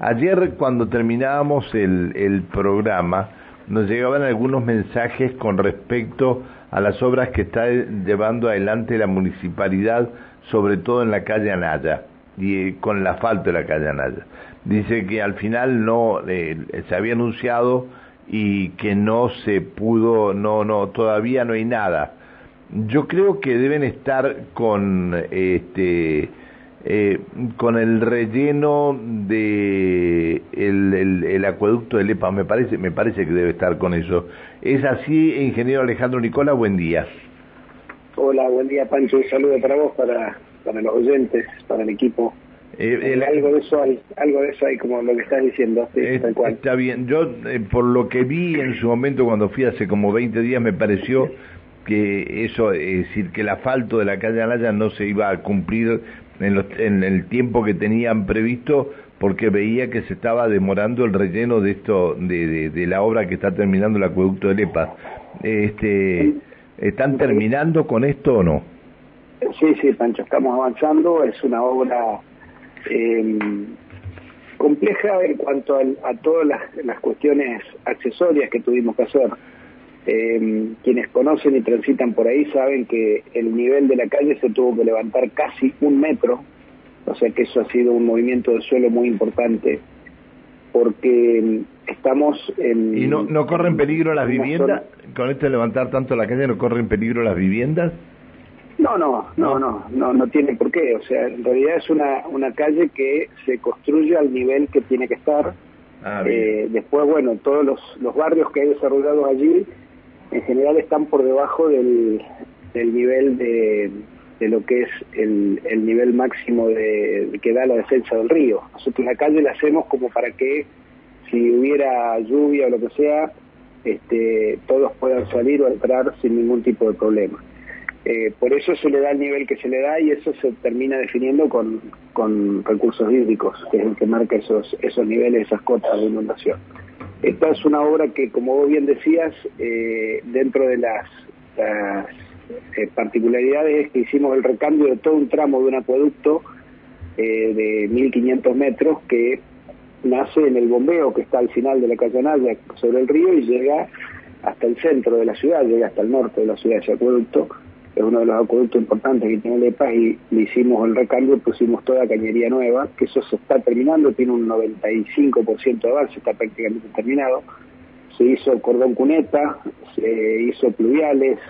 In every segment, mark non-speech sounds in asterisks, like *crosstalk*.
Ayer cuando terminábamos el, el programa, nos llegaban algunos mensajes con respecto a las obras que está llevando adelante la municipalidad, sobre todo en la calle Anaya y eh, con el asfalto de la calle Anaya. Dice que al final no eh, se había anunciado y que no se pudo, no, no, todavía no hay nada. Yo creo que deben estar con este eh, con el relleno de el, el, acueducto de Lepa, me parece, me parece que debe estar con eso. ¿Es así, ingeniero Alejandro Nicola? Buen día. Hola, buen día Pancho, un saludo para vos, para, para los oyentes, para el equipo. Eh, algo de eso hay, algo de eso hay como lo que estás diciendo. Está bien, yo eh, por lo que vi en su momento cuando fui hace como 20 días me pareció que eso, es decir, que el asfalto de la calle Anaya no se iba a cumplir en, el tiempo que tenían previsto porque veía que se estaba demorando el relleno de esto de, la obra que está terminando el acueducto de Lepa. Este, ¿Están terminando con esto o no? Sí, sí, Pancho, estamos avanzando. Es una obra eh, compleja en cuanto a, todas las, las, cuestiones accesorias que tuvimos que hacer. Eh, quienes conocen y transitan por ahí saben que el nivel de la calle se tuvo que levantar casi un metro, o sea que eso ha sido un movimiento de suelo muy importante, porque estamos en... ¿Y no, no corren peligro las viviendas? ¿Con esto de levantar tanto la calle no corren peligro las viviendas? No, no, no, no, no, no tiene por qué. O sea, en realidad es una, una calle que se construye al nivel que tiene que estar. Ah, eh, después, bueno, todos los, los barrios que hay desarrollados allí en general están por debajo del, nivel de, lo que es el, el nivel máximo de, que da la defensa del río. Nosotros la calle la hacemos como para que si hubiera lluvia o lo que sea, este, todos puedan salir o entrar sin ningún tipo de problema. Eh, por eso se le da el nivel que se le da y eso se termina definiendo con, con recursos hídricos, que es el que marca esos, esos niveles, esas cotas de inundación. Esta es una obra que, como vos bien decías, eh, dentro de las, eh, particularidades es que hicimos el recambio de todo un tramo de un acueducto eh, de 1.500 metros que nace en el bombeo que está al final de la calle sobre el río y llega hasta el centro de la ciudad, llega hasta el norte de la ciudad ese acueducto es uno de los acueductos importantes que tiene Lepas y le hicimos el recambio, pusimos toda cañería nueva, que eso se está terminando, tiene un 95% de avance, está prácticamente terminado. Se hizo cordón cuneta, se hizo pluviales,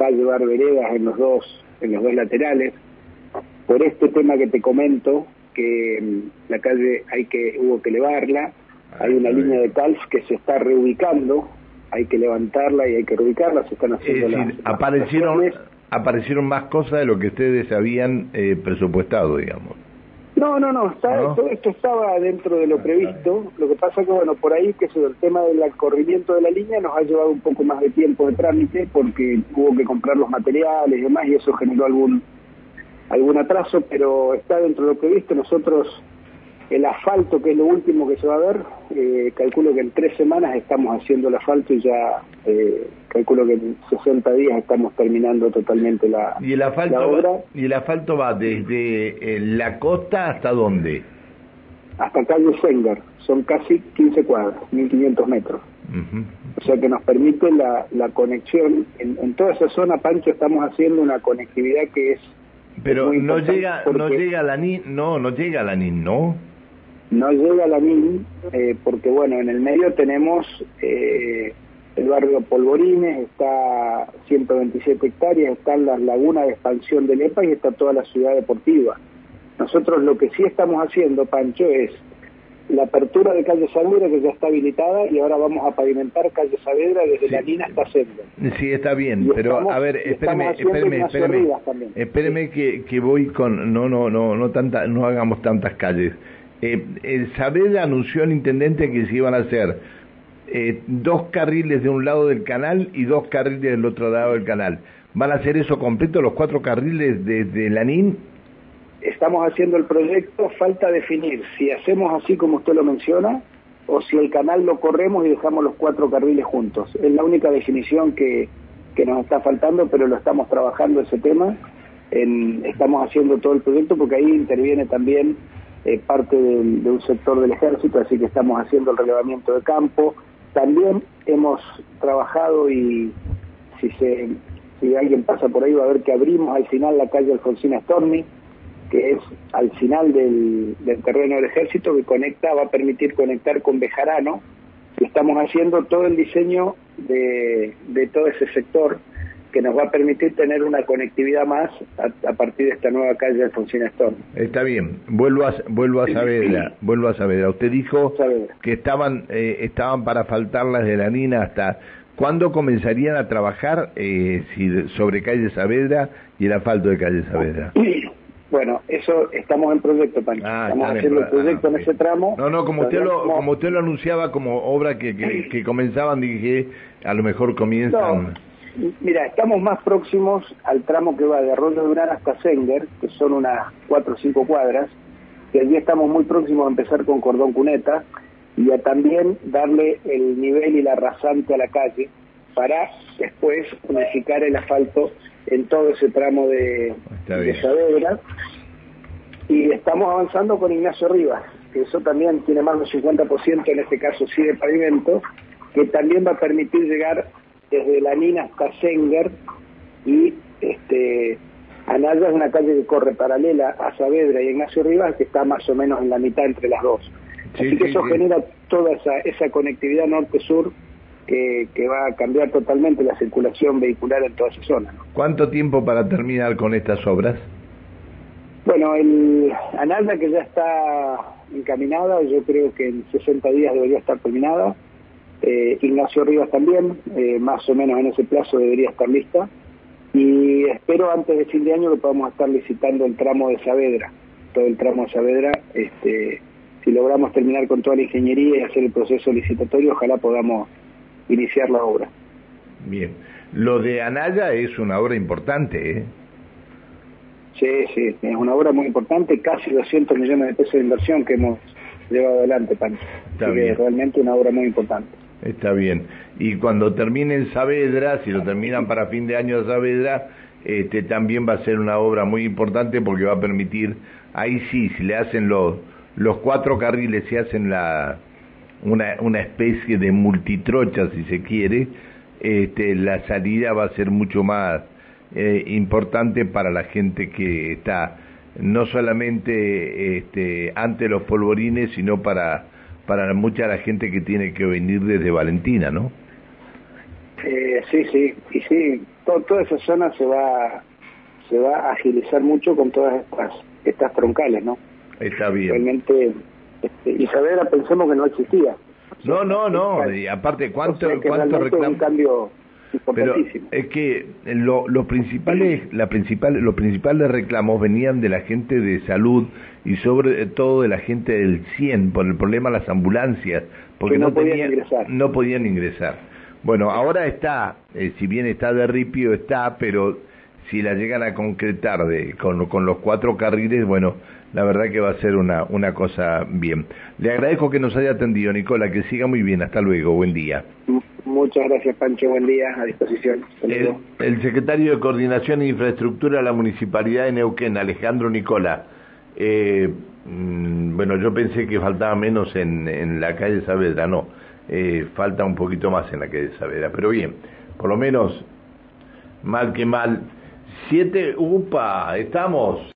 va a llevar veredas en los dos, en los dos laterales. Por este tema que te comento, que mm, la calle hay que, hubo que elevarla, hay una línea de calz que se está reubicando, hay que levantarla y hay que reubicarla, se están haciendo las, aparecieron aparecieron más cosas de lo que ustedes habían eh, presupuestado, digamos. No, no, no, todo esto estaba dentro de lo ah, previsto. Lo que pasa que, bueno, por ahí que eso, el tema del corrimiento de la línea nos ha llevado un poco más de tiempo de trámite porque hubo que comprar los materiales y demás y eso generó algún algún atraso, pero está dentro de lo previsto. Nosotros el asfalto, que es lo último que se va a ver, eh, calculo que en tres semanas estamos haciendo el asfalto y ya eh, calculo que en 60 días estamos terminando totalmente la, ¿Y el asfalto obra. Va, ¿Y el asfalto va desde eh, la costa hasta dónde? Hasta calle Sengar, son casi 15 cuadras, 1500 metros. O sea que nos permite la, la conexión. En, en, toda esa zona, Pancho, estamos haciendo una conectividad que es. Pero no llega, no llega a la NIN, no, no llega a la NIN, ¿no? No llega a la MIN eh, porque, bueno, en el medio tenemos eh, el barrio Polvorines, está 127 hectáreas, están las lagunas de expansión de Lepa y está toda la ciudad deportiva. Nosotros lo que sí estamos haciendo, Pancho, es la apertura de calle Saavedra que ya está habilitada y ahora vamos a pavimentar calle Saavedra desde la Nina hasta Senda. Sí, está bien, pero a ver, espéreme, espéreme, espéreme, espéreme que, que voy con, no, no, no, no tanta, no hagamos tantas calles eh, el Saavedra anunció al intendente que se iban a hacer eh, dos carriles de un lado del canal y dos carriles del otro lado del canal. ¿Van a hacer eso completo, los cuatro carriles desde Lanín? Estamos haciendo el proyecto, falta definir si hacemos así como usted lo menciona o si el canal lo corremos y dejamos los cuatro carriles juntos. Es la única definición que, nos está faltando, pero lo estamos trabajando ese tema. Estamos haciendo todo el proyecto porque ahí interviene también eh, parte de un sector del ejército, así que estamos haciendo el relevamiento de campo. También hemos trabajado y si se si alguien pasa por ahí va a ver que abrimos al final la calle Alfonsina Storni, que es al final del, terreno del ejército, que conecta, va a permitir conectar con Bejarano. Estamos haciendo todo el diseño de, de todo ese sector que nos va a permitir tener una conectividad más a, partir de esta nueva calle Alfonsina Storm. Está bien, vuelvo a, vuelvo a saberla, vuelvo a saberla. Usted dijo que estaban, eh, estaban para faltar las de la Nina hasta ¿Cuándo comenzarían a trabajar eh, sobre calle Saavedra y el asfalto de calle Saavedra? *clears throat* Bueno, eso estamos en proyecto, Pancho. Ah, estamos haciendo el proyecto en ese tramo. No, no, como usted lo, como usted lo anunciaba como obra que, que, comenzaban, dije, a lo mejor comienzan. Mira, estamos más próximos al tramo que va de Arroyo de hasta Senger, que son unas cuatro o cinco cuadras, que allí estamos muy próximos a empezar con Cordón Cuneta y a también darle el nivel y la rasante a la calle para después unificar el asfalto en todo ese tramo de, de Saavedra. Y estamos avanzando con Ignacio Rivas, que eso también tiene más del 50%, en este caso sí de pavimento, que también va a permitir llegar desde La Nina hasta Senger y este Anaya es una calle que corre paralela a Saavedra y Ignacio Rivas, que está más o menos en la mitad entre las dos. Así que eso genera toda esa, esa conectividad norte-sur que, que, va a cambiar totalmente la circulación vehicular en toda esa zona. ¿Cuánto tiempo para terminar con estas obras? Bueno, el Analda que ya está encaminada, yo creo que en 60 días debería estar terminada. Eh, Ignacio Rivas también, eh, más o menos en ese plazo debería estar lista. Y espero antes de fin de año que podamos estar licitando el tramo de Saavedra, todo el tramo de Saavedra, este, si logramos terminar con toda la ingeniería y hacer el proceso licitatorio, ojalá podamos iniciar la obra. Bien. Lo de Anaya es una obra importante, ¿eh? Sí, sí, es una obra muy importante, casi 200 millones de pesos de inversión que hemos llevado adelante, Pancho. Está bien. realmente una obra muy importante. Está bien. Y cuando terminen Saavedra, si lo terminan para fin de año Saavedra, este, también va a ser una obra muy importante porque va a permitir, ahí sí, si le hacen los los cuatro carriles se hacen la, una, una especie de multitrocha, si se quiere, este, la salida va a ser mucho más eh, importante para la gente que está no solamente este, ante los polvorines, sino para, para mucha la gente que tiene que venir desde Valentina, ¿no? Eh, sí, sí, y sí, toda esa zona se va, se va a agilizar mucho con todas estas, estas troncales, ¿no? Está bien. Realmente, este, Isabela pensemos que no existía. No, no, no, y aparte, ¿cuánto, cuánto reclamo? un cambio pero es que lo, los principales, la principal, los principales reclamos venían de la gente de salud y sobre todo de la gente del 100 por el problema de las ambulancias, porque no, podían ingresar. No podían ingresar. Bueno, ahora está, eh, si bien está de ripio, está, pero si la llegan a concretar de, con, con los cuatro carriles, bueno, la verdad que va a ser una, una cosa bien. Le agradezco que nos haya atendido, Nicola, que siga muy bien. Hasta luego, buen día. Muchas gracias, Pancho. Buen día, a disposición. El, secretario de Coordinación e Infraestructura de la Municipalidad de Neuquén, Alejandro Nicola. Eh, mm, bueno, yo pensé que faltaba menos en, en la calle Saavedra, no. Eh, falta un poquito más en la calle Saavedra, pero bien, por lo menos, mal que mal. Siete, upa, estamos.